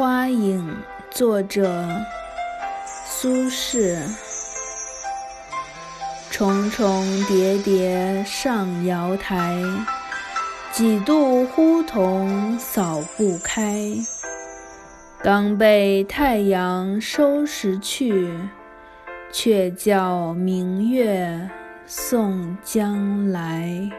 花影作者苏轼重重叠叠上瑶台，几度呼童扫不开。刚被太阳收拾去，却叫明月送将来。